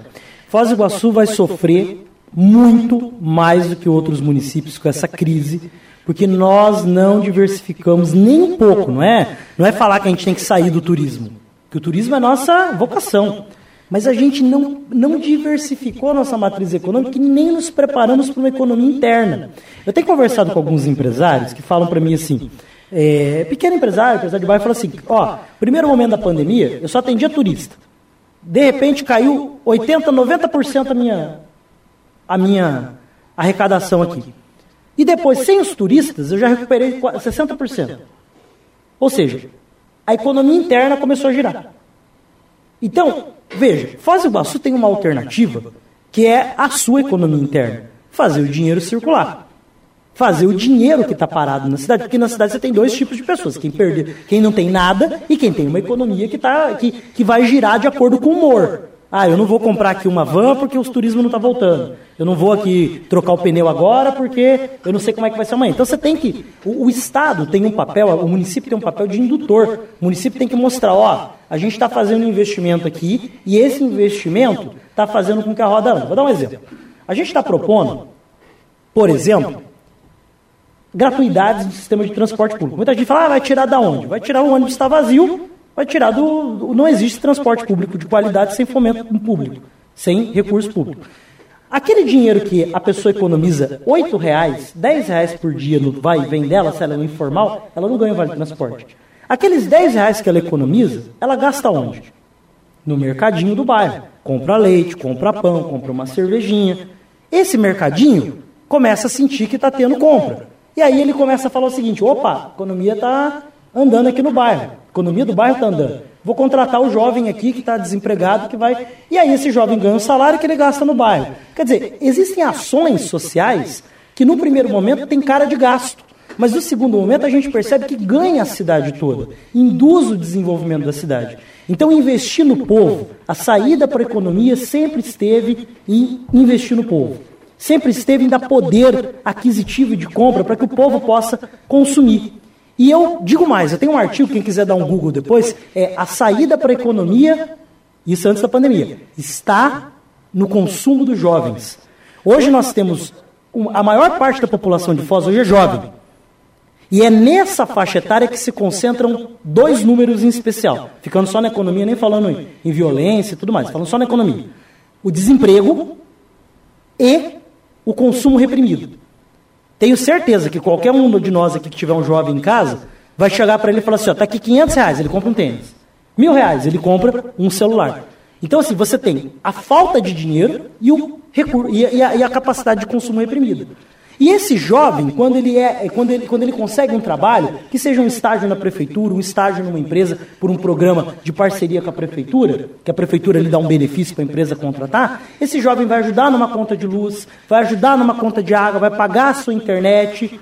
Foz do Iguaçu vai sofrer muito mais do que outros municípios com essa crise, porque nós não diversificamos nem um pouco, não é? Não é falar que a gente tem que sair do turismo, que o turismo é nossa vocação. Mas a gente não, não diversificou a nossa matriz econômica e nem nos preparamos para uma economia interna. Eu tenho conversado com alguns empresários que falam para mim assim, é, pequeno empresário, empresário de bairro, fala assim, ó, primeiro momento da pandemia, eu só atendia turista de repente caiu 80, 90% a minha, a minha arrecadação aqui. E depois, sem os turistas, eu já recuperei 60%. Ou seja, a economia interna começou a girar. Então, veja, Foz do Iguaçu tem uma alternativa que é a sua economia interna. Fazer o dinheiro circular fazer o dinheiro que está parado na cidade, porque na cidade você tem dois tipos de pessoas, quem perde, quem não tem nada e quem tem uma economia que, tá, que, que vai girar de acordo com o humor. Ah, eu não vou comprar aqui uma van porque o turismo não está voltando. Eu não vou aqui trocar o pneu agora porque eu não sei como é que vai ser amanhã. Então você tem que. O, o Estado tem um papel, o município tem um papel de indutor. O município tem que mostrar, ó, a gente está fazendo um investimento aqui e esse investimento está fazendo com que a roda ande. Vou dar um exemplo. A gente está propondo, por exemplo, gratuidades do sistema de transporte público. Muita gente fala, ah, vai tirar da onde? Vai tirar o ônibus está vazio, vai tirar do, Não existe transporte público de qualidade sem fomento público, sem recurso público. Aquele dinheiro que a pessoa economiza R$ reais, R$ reais por dia no vai e vem dela, se ela é informal, ela não ganha vale transporte. Aqueles R$ reais que ela economiza, ela gasta onde? No mercadinho do bairro. Compra leite, compra pão, compra uma cervejinha. Esse mercadinho começa a sentir que está tendo compra. E aí ele começa a falar o seguinte: opa, a economia está andando aqui no bairro, a economia do bairro está andando. Vou contratar o jovem aqui que está desempregado, que vai. E aí esse jovem ganha um salário que ele gasta no bairro. Quer dizer, existem ações sociais que no primeiro momento tem cara de gasto. Mas no segundo momento a gente percebe que ganha a cidade toda, induz o desenvolvimento da cidade. Então investir no povo, a saída para a economia sempre esteve em investir no povo. Sempre esteve em dar poder aquisitivo de compra para que o povo possa consumir. E eu digo mais, eu tenho um artigo, quem quiser dar um Google depois, é a saída para a economia, isso antes da pandemia, está no consumo dos jovens. Hoje nós temos, a maior parte da população de Foz hoje é jovem. E é nessa faixa etária que se concentram dois números em especial, ficando só na economia, nem falando em, em violência e tudo mais, falando só na economia. O desemprego e o consumo reprimido. Tenho certeza que qualquer um de nós aqui que tiver um jovem em casa vai chegar para ele e falar assim: ó, tá aqui 500 reais, ele compra um tênis. Mil reais, ele compra um celular. Então, assim, você tem a falta de dinheiro e, o recurso, e, a, e a capacidade de consumo reprimida. E esse jovem, quando ele, é, quando, ele, quando ele consegue um trabalho, que seja um estágio na prefeitura, um estágio numa empresa, por um programa de parceria com a prefeitura, que a prefeitura lhe dá um benefício para a empresa contratar, esse jovem vai ajudar numa conta de luz, vai ajudar numa conta de água, vai pagar a sua internet.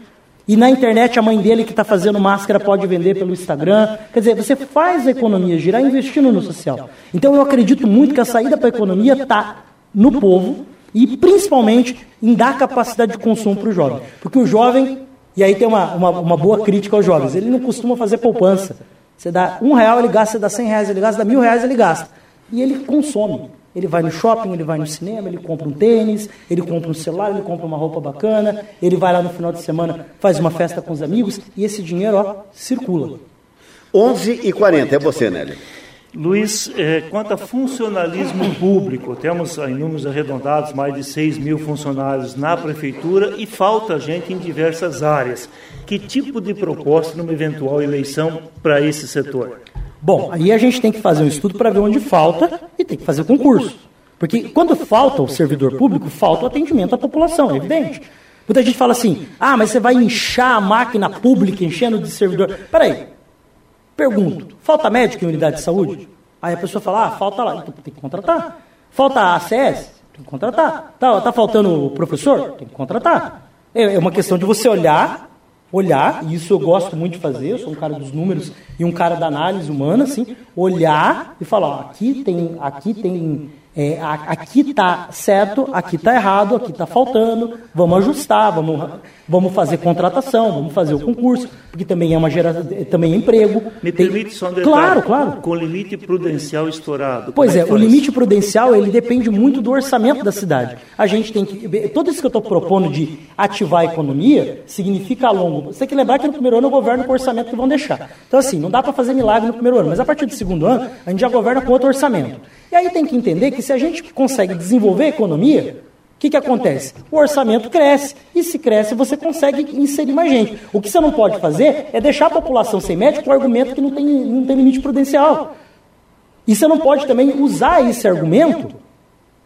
E na internet a mãe dele que está fazendo máscara pode vender pelo Instagram. Quer dizer, você faz a economia girar investindo no social. Então eu acredito muito que a saída para a economia está no povo, e principalmente em dar capacidade de consumo para o jovem. Porque o jovem, e aí tem uma, uma, uma, boa crítica aos jovens, ele não costuma fazer poupança. Você dá um real, ele gasta, você dá cem reais, ele gasta, dá mil reais, ele gasta. E ele consome. Ele vai no shopping, ele vai no cinema, ele compra um tênis, ele compra um celular, ele compra uma roupa bacana, ele vai lá no final de semana, faz uma festa com os amigos, e esse dinheiro, ó, circula. 11 e 40 é você, Nélia. Luiz, é, quanto a funcionalismo público, temos em números arredondados mais de 6 mil funcionários na prefeitura e falta gente em diversas áreas. Que tipo de proposta numa eventual eleição para esse setor? Bom, aí a gente tem que fazer um estudo para ver onde falta e tem que fazer concurso. Porque quando falta o servidor público, falta o atendimento à população, é evidente. Muita gente fala assim: ah, mas você vai inchar a máquina pública enchendo de servidor. Peraí, Pergunto, falta médico em unidade de saúde? Aí a pessoa fala, ah, falta lá, então tem que contratar. Falta ACS? Tem que contratar. Tá, tá faltando professor? Tem que contratar. É, é uma questão de você olhar, olhar, e isso eu gosto muito de fazer, eu sou um cara dos números e um cara da análise humana, assim, olhar e falar, ó, aqui tem, aqui tem é, aqui está certo, aqui está errado, aqui está faltando, vamos ajustar, vamos, vamos fazer contratação, vamos fazer o concurso, porque também é uma geração, também é emprego. Me tem... permite só um detalhe. Claro, claro. Com limite prudencial estourado. Pois é, é o limite prudencial ele depende muito do orçamento da cidade. A gente tem que. Tudo isso que eu estou propondo de ativar a economia significa a longo. Você tem que lembrar que no primeiro ano eu governo com o orçamento que vão deixar. Então, assim, não dá para fazer milagre no primeiro ano, mas a partir do segundo ano, a gente já governa com outro orçamento. E aí tem que entender que se a gente consegue desenvolver a economia, o que, que acontece? O orçamento cresce. E se cresce, você consegue inserir mais gente. O que você não pode fazer é deixar a população sem médico com argumento que não tem, não tem limite prudencial. E você não pode também usar esse argumento,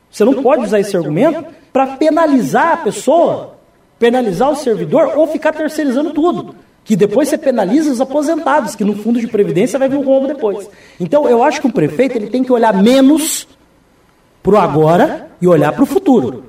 você não pode usar esse argumento para penalizar a pessoa, penalizar o servidor ou ficar terceirizando tudo que depois você penaliza os aposentados, que no fundo de previdência vai vir um rombo depois. Então, eu acho que o prefeito ele tem que olhar menos para o agora e olhar para o futuro.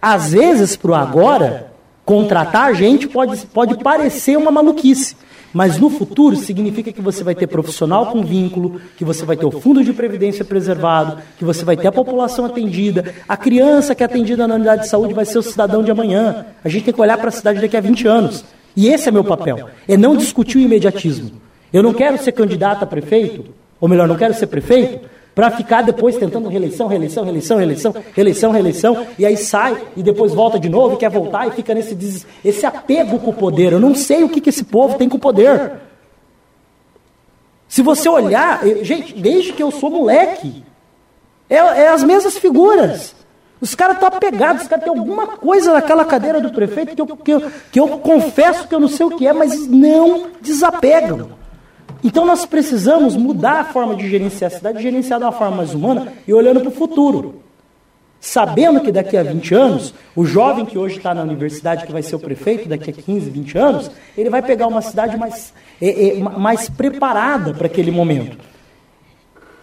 Às vezes, para o agora, contratar gente pode, pode parecer uma maluquice. Mas no futuro significa que você vai ter profissional com vínculo, que você vai ter o fundo de previdência preservado, que você vai ter a população atendida, a criança que é atendida na unidade de saúde vai ser o cidadão de amanhã. A gente tem que olhar para a cidade daqui a 20 anos. E esse é meu papel, é não discutir o imediatismo. Eu não quero ser candidato a prefeito, ou melhor, não quero ser prefeito, para ficar depois tentando reeleição, reeleição, reeleição, reeleição, reeleição, reeleição, e aí sai e depois volta de novo e quer voltar e fica nesse des... esse apego com o poder. Eu não sei o que, que esse povo tem com o poder. Se você olhar, gente, desde que eu sou moleque, é, é as mesmas figuras. Os caras estão apegados, os caras têm alguma coisa naquela cadeira do prefeito que eu, que, eu, que eu confesso que eu não sei o que é, mas não desapegam. Então nós precisamos mudar a forma de gerenciar a cidade, gerenciar de uma forma mais humana e olhando para o futuro. Sabendo que daqui a 20 anos, o jovem que hoje está na universidade, que vai ser o prefeito daqui a 15, 20 anos, ele vai pegar uma cidade mais, é, é, mais preparada para aquele momento.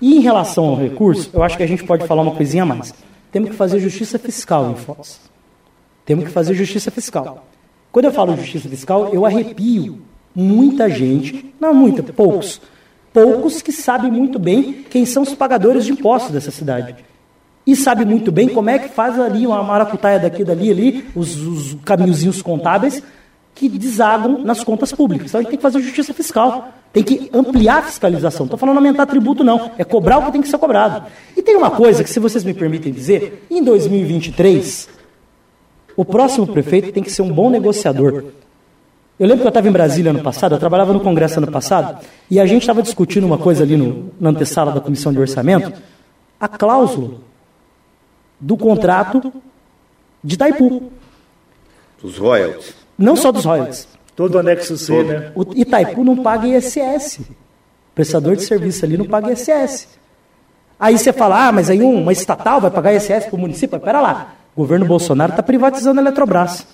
E em relação ao recurso, eu acho que a gente pode falar uma coisinha a mais. Temos que fazer justiça fiscal em Foz. Temos que fazer justiça fiscal. Quando eu falo justiça fiscal, eu arrepio muita gente, não muita, poucos, poucos que sabem muito bem quem são os pagadores de impostos dessa cidade. E sabe muito bem como é que faz ali uma maracutaia daqui dali ali, os, os caminhozinhos contábeis que desagam nas contas públicas. Então a gente tem que fazer justiça fiscal, tem que ampliar a fiscalização. Estou falando aumentar tributo, não. É cobrar o que tem que ser cobrado. E tem uma coisa que, se vocês me permitem dizer, em 2023, o próximo prefeito tem que ser um bom negociador. Eu lembro que eu estava em Brasília ano passado, eu trabalhava no Congresso ano passado, e a gente estava discutindo uma coisa ali no, na antessala da Comissão de Orçamento, a cláusula do contrato de Itaipu. Dos royalties. Não só dos royalties. Todo anexo C, Todo. né? O Itaipu não paga ISS. O prestador de serviço ali não paga ISS. Aí você fala, ah, mas aí uma estatal vai pagar ISS para o município? Pera lá, o governo Bolsonaro está privatizando a Eletrobras.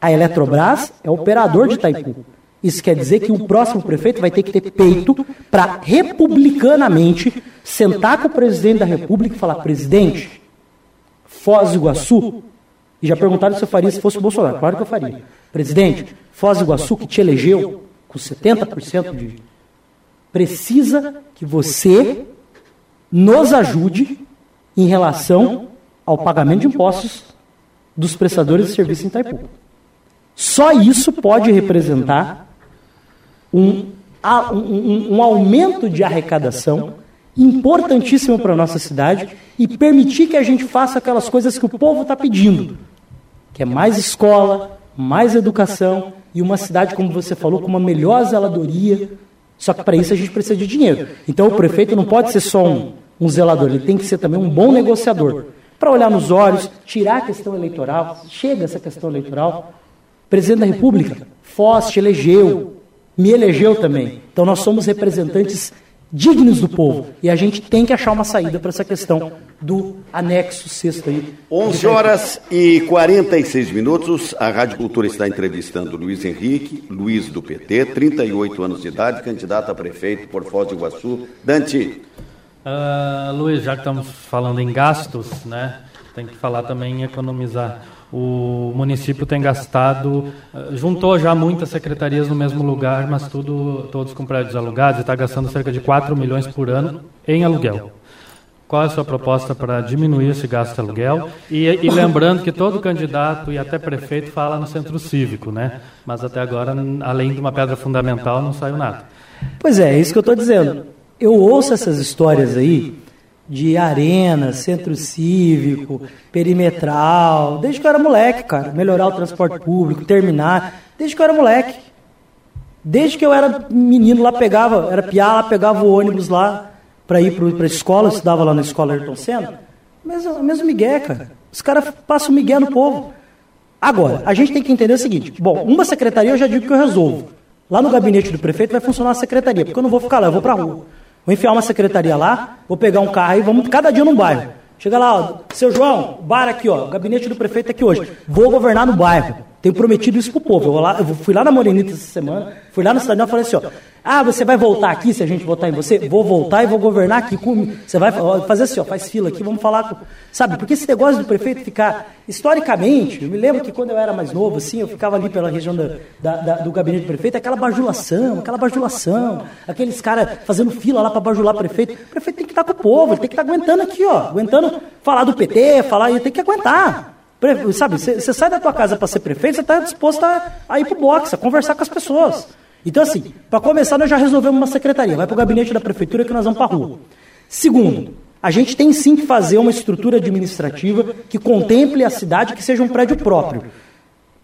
A Eletrobras é operador de Itaipu. Isso quer dizer que o próximo prefeito vai ter que ter peito para, republicanamente, sentar com o presidente da República e falar: presidente, Foz do Iguaçu, e já perguntaram se eu faria se fosse o Bolsonaro. Claro que eu faria. Presidente, Foz do Iguaçu, que te elegeu com 70% de. Precisa que você nos ajude em relação ao pagamento de impostos dos prestadores de serviço em Itaipu. Só isso pode representar um, um, um aumento de arrecadação importantíssimo para a nossa cidade e permitir que a gente faça aquelas coisas que o povo está pedindo, que é mais escola, mais educação e uma cidade, como você falou, com uma melhor zeladoria. Só que para isso a gente precisa de dinheiro. Então o prefeito não pode ser só um, um zelador, ele tem que ser também um bom negociador. Para olhar nos olhos, tirar a questão eleitoral, chega essa questão eleitoral. Presidente da República, Foz te elegeu, me elegeu também. Então nós somos representantes dignos do povo. E a gente tem que achar uma saída para essa questão do anexo sexto aí. 11 horas e 46 minutos. A Rádio Cultura está entrevistando Luiz Henrique, Luiz do PT, 38 anos de idade, candidato a prefeito por Foz do Iguaçu. Dante. Uh, Luiz, já que estamos falando em gastos, né, tem que falar também em economizar. O município tem gastado, uh, juntou já muitas secretarias no mesmo lugar, mas tudo, todos com prédios alugados, e está gastando cerca de 4 milhões por ano em aluguel. Qual é a sua proposta para diminuir esse gasto de aluguel? E, e, lembrando que todo candidato e até prefeito fala no centro cívico, né? Mas até agora, além de uma pedra fundamental, não saiu nada. Pois é, é isso que eu estou dizendo. Eu ouço essas histórias aí de arena, centro cívico, perimetral, desde que eu era moleque, cara. Melhorar o transporte público, terminar, desde que eu era moleque. Desde que eu era menino lá, pegava, era piá lá, pegava o ônibus lá para ir para a escola, eu estudava lá na escola Ayrton Senna. Mesmo, mesmo migué, cara. Os caras passam migué no povo. Agora, a gente tem que entender o seguinte: bom, uma secretaria eu já digo que eu resolvo. Lá no gabinete do prefeito vai funcionar a secretaria, porque eu não vou ficar lá, eu vou para rua. Vou enfiar uma secretaria lá, vou pegar um carro e vamos cada dia num bairro. Chega lá, ó, seu João, bar aqui, ó, gabinete do prefeito aqui hoje. Vou governar no bairro. Tenho prometido isso pro povo. Eu, lá, eu fui lá na Morenita essa semana, fui lá no cidadão e falei assim, ó, ah, você vai voltar aqui se a gente votar em você? Vou voltar e vou governar aqui. Com... Você vai fazer assim, ó, faz fila aqui, vamos falar com... Sabe, porque esse negócio do prefeito ficar... Historicamente, eu me lembro que quando eu era mais novo, assim, eu ficava ali pela região da, da, da, do gabinete do prefeito, aquela bajulação, aquela bajulação, aqueles caras fazendo fila lá para bajular o prefeito. O prefeito tem que estar com o povo, ele tem que estar aguentando aqui, ó, aguentando falar do PT, falar, ele tem que aguentar. Sabe, você sai da tua casa para ser prefeito, você está disposto a, a ir pro boxe, a conversar com as pessoas. Então, assim, para começar, nós já resolvemos uma secretaria. Vai para o gabinete da prefeitura que nós vamos para a rua. Segundo, a gente tem sim que fazer uma estrutura administrativa que contemple a cidade, que seja um prédio próprio.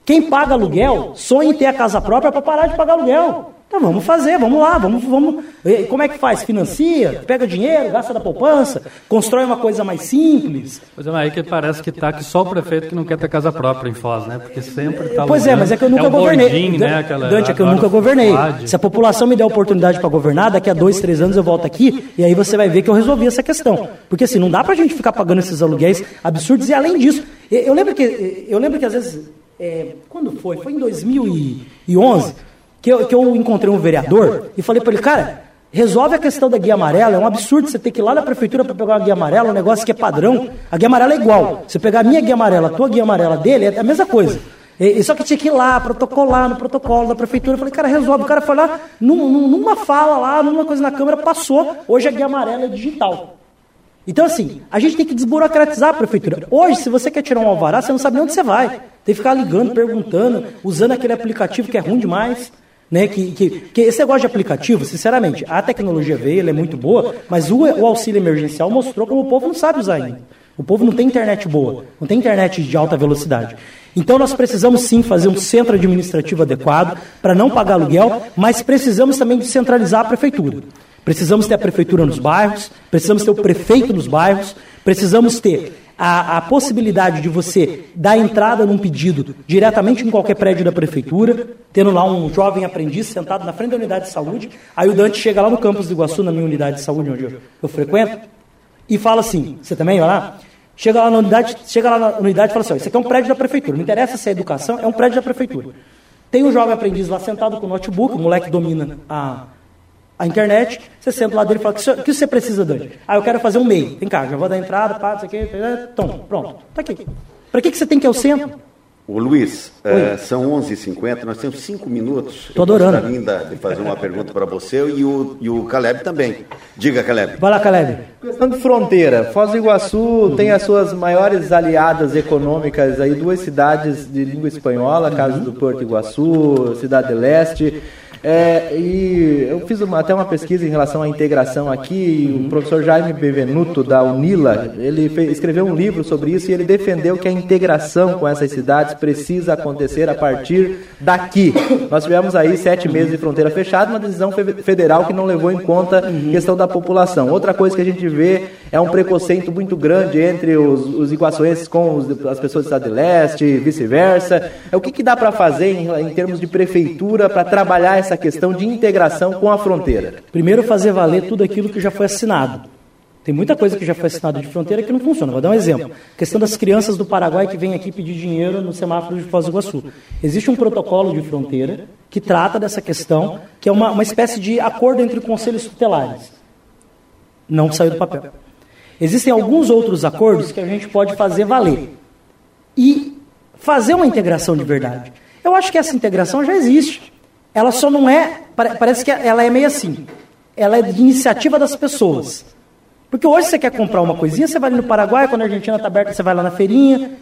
Quem paga aluguel sonha em ter a casa própria para parar de pagar aluguel. Então vamos fazer, vamos lá, vamos, vamos. Como é que faz? Financia, pega dinheiro, gasta da poupança, constrói uma coisa mais simples. Pois é, mas aí que parece que está que só o prefeito que não quer ter casa própria em Foz, né? Porque sempre está. Pois é, mas é que eu nunca é governei. Bordinho, né? Aquela, Dante, é que eu nunca governei. Se a população me der a oportunidade para governar, daqui a dois, três anos eu volto aqui e aí você vai ver que eu resolvi essa questão. Porque assim, não dá para a gente ficar pagando esses aluguéis absurdos e além disso, eu lembro que, eu lembro que às vezes, é, quando foi? Foi em 2011 que eu, que eu encontrei um vereador e falei para ele, cara, resolve a questão da guia amarela, é um absurdo você ter que ir lá na prefeitura para pegar uma guia amarela, um negócio que é padrão. A guia amarela é igual. Você pegar a minha guia amarela, a tua guia amarela dele, é a mesma coisa. E, só que tinha que ir lá, protocolar no protocolo da prefeitura. Eu falei, cara, resolve. O cara foi lá, num, numa fala lá, numa coisa na câmera, passou. Hoje a guia amarela é digital. Então, assim, a gente tem que desburocratizar a prefeitura. Hoje, se você quer tirar um alvará, você não sabe onde você vai. Tem que ficar ligando, perguntando, usando aquele aplicativo que é ruim demais. Né, que, que, que esse negócio de aplicativo, sinceramente, a tecnologia veio, ela é muito boa, mas o, o auxílio emergencial mostrou como o povo não sabe usar ainda. O povo não tem internet boa, não tem internet de alta velocidade. Então nós precisamos sim fazer um centro administrativo adequado para não pagar aluguel, mas precisamos também descentralizar a prefeitura. Precisamos ter a prefeitura nos bairros, precisamos ter o prefeito nos bairros, precisamos ter a, a, possibilidade de você dar entrada num pedido diretamente em qualquer prédio da prefeitura, tendo lá um jovem aprendiz sentado na frente da unidade de saúde, aí o Dante chega lá no campus do Iguaçu, na minha unidade de saúde onde eu, eu frequento, e fala assim, você também vai lá? Chega lá na unidade, chega lá na unidade e fala assim: isso aqui é um prédio da prefeitura. Não interessa se é educação, é um prédio da prefeitura. Tem um jovem aprendiz lá sentado com o notebook, o moleque domina a, a internet. Você senta lá dele e fala: o que você precisa, Dani? Ah, eu quero fazer um MEI. Vem cá, já vou dar entrada, pá, isso aqui. Tom, pronto, tá aqui. Para que, que você tem que ir ao centro? O Luiz, é, são 11h50, nós temos cinco minutos. Estou adorando. ainda de fazer uma pergunta para você e o, e o Caleb também. Diga, Caleb. Vai lá, Caleb. Questão de fronteira. Foz do Iguaçu tem as suas maiores aliadas econômicas aí, duas cidades de língua espanhola, caso do Porto Iguaçu, Cidade de Leste. É, e eu fiz uma, até uma pesquisa em relação à integração aqui. O professor Jaime Bevenuto, da Unila, ele fez, escreveu um livro sobre isso e ele defendeu que a integração com essas cidades precisa acontecer a partir daqui. Nós tivemos aí sete meses de fronteira fechada, uma decisão federal que não levou em conta a questão da população. Outra coisa que a gente vê é um preconceito muito grande entre os, os iguaçuenses com os, as pessoas do Estado de Leste, vice-versa. É, o que, que dá para fazer em, em termos de prefeitura para trabalhar essa questão de integração com a fronteira? Primeiro, fazer valer tudo aquilo que já foi assinado. Tem muita coisa que já foi assinada de fronteira que não funciona. Vou dar um exemplo. A questão das crianças do Paraguai que vêm aqui pedir dinheiro no semáforo de Foz do Iguaçu. Existe um protocolo de fronteira que trata dessa questão, que é uma, uma espécie de acordo entre conselhos tutelares. Não saiu do papel. Existem alguns outros acordos que a gente pode fazer valer. E fazer uma integração de verdade. Eu acho que essa integração já existe. Ela só não é. Parece que ela é meio assim. Ela é de iniciativa das pessoas. Porque hoje você quer comprar uma coisinha, você vai ali no Paraguai, quando a Argentina está aberta, você vai lá na feirinha.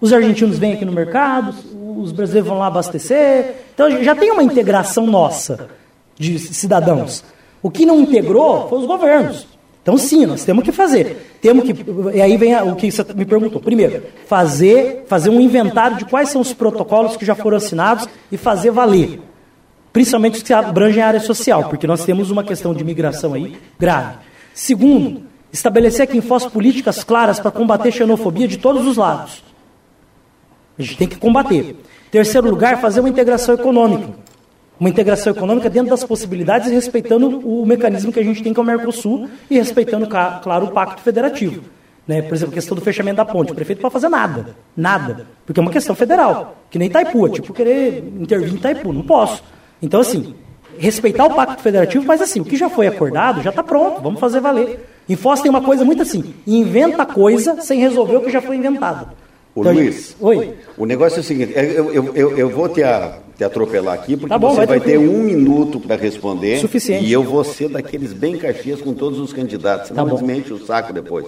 Os argentinos vêm aqui no mercado, os brasileiros vão lá abastecer. Então já tem uma integração nossa de cidadãos. O que não integrou foi os governos. Então, sim, nós temos que fazer. Temos que. E aí vem o que você me perguntou. Primeiro, fazer, fazer um inventário de quais são os protocolos que já foram assinados e fazer valer principalmente os que abrangem a área social, porque nós temos uma questão de migração aí grave. Segundo, estabelecer aqui em Foz políticas claras para combater xenofobia de todos os lados. A gente tem que combater. Terceiro lugar, fazer uma integração econômica. Uma integração econômica dentro das possibilidades e respeitando o mecanismo que a gente tem com o Mercosul e respeitando, claro, o pacto federativo. Né? Por exemplo, a questão do fechamento da ponte. O prefeito pode fazer nada. Nada. Porque é uma questão federal. Que nem Itaipu. É tipo querer intervir em Itaipu. Não posso. Então, assim, respeitar o pacto federativo, mas assim, o que já foi acordado já está pronto, vamos fazer valer. Em Foz tem uma coisa muito assim, inventa coisa sem resolver o que já foi inventado. Ô, então, Luiz, oi. o negócio é o seguinte, eu, eu, eu, eu vou te, a, te atropelar aqui, porque tá bom, você vai, vai ter um minuto para responder. Suficiente. E eu vou ser daqueles bem caxias com todos os candidatos, senão tá desmente o saco depois.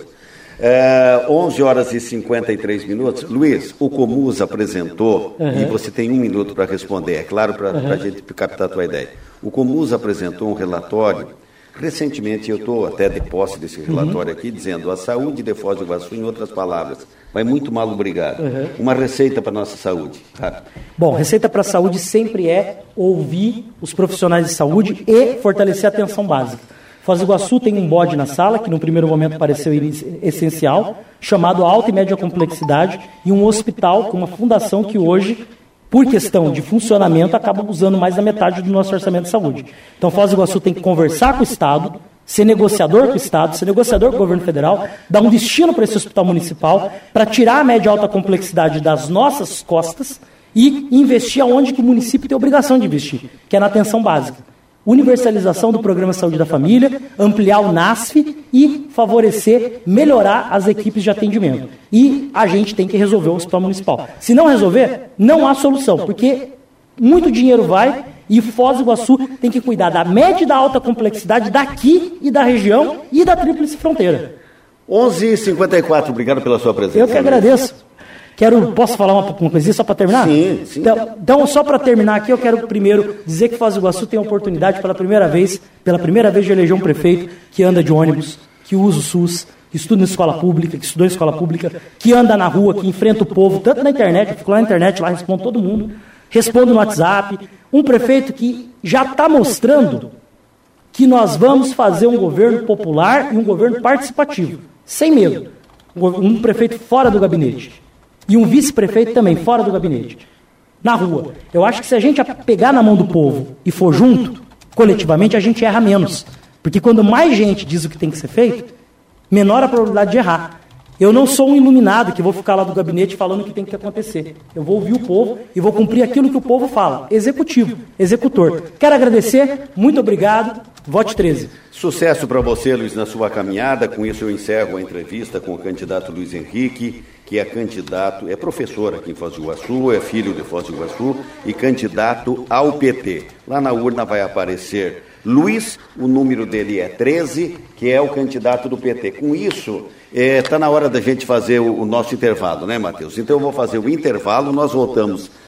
É, 11 horas e 53 minutos. Luiz, o Comus apresentou, uhum. e você tem um minuto para responder, é claro, para uhum. a gente captar a tua ideia. O Comus apresentou um relatório, recentemente eu estou até de posse desse relatório uhum. aqui, dizendo a saúde de Foz do Iguaçu, em outras palavras, vai muito mal obrigado. Uhum. Uma receita para a nossa saúde. Tá? Bom, receita para a saúde sempre é ouvir os profissionais de saúde e fortalecer a atenção básica. Foz do Iguaçu tem um bode na sala, que no primeiro momento pareceu essencial, chamado Alta e Média Complexidade, e um hospital com uma fundação que hoje, por questão de funcionamento, acaba usando mais da metade do nosso orçamento de saúde. Então, Foz do Iguaçu tem que conversar com o Estado, ser negociador com o Estado, ser negociador com o governo federal, dar um destino para esse hospital municipal, para tirar a média e alta complexidade das nossas costas e investir aonde que o município tem obrigação de investir, que é na atenção básica universalização do programa Saúde da Família, ampliar o NASF e favorecer, melhorar as equipes de atendimento. E a gente tem que resolver o hospital municipal. Se não resolver, não há solução, porque muito dinheiro vai e Foz do Iguaçu tem que cuidar da média e da alta complexidade daqui e da região e da tríplice fronteira. 11h54, obrigado pela sua presença. Eu que agradeço. Quero, posso falar uma, uma coisinha só para terminar? Sim, sim. Então, então só para terminar aqui, eu quero primeiro dizer que Foz do Iguaçu tem a oportunidade pela primeira vez, pela primeira vez de eleger um prefeito que anda de ônibus, que usa o SUS, que estuda em escola pública, que estudou em escola pública, que anda na rua, que enfrenta o povo, tanto na internet, eu fico lá na internet, lá respondo todo mundo, respondo no WhatsApp. Um prefeito que já está mostrando que nós vamos fazer um governo popular e um governo participativo, sem medo. Um prefeito fora do gabinete. E um vice-prefeito também, fora do gabinete. Na rua. Eu acho que se a gente pegar na mão do povo e for junto, coletivamente, a gente erra menos. Porque quando mais gente diz o que tem que ser feito, menor a probabilidade de errar. Eu não sou um iluminado que vou ficar lá do gabinete falando o que tem que acontecer. Eu vou ouvir o povo e vou cumprir aquilo que o povo fala. Executivo, executor. Quero agradecer, muito obrigado. Vote 13. Sucesso para você, Luiz, na sua caminhada. Com isso, eu encerro a entrevista com o candidato Luiz Henrique, que é candidato, é professor aqui em Foz do Iguaçu, é filho de Foz do Iguaçu e candidato ao PT. Lá na urna vai aparecer Luiz, o número dele é 13, que é o candidato do PT. Com isso, está é, na hora da gente fazer o, o nosso intervalo, né, Matheus? Então eu vou fazer o intervalo, nós voltamos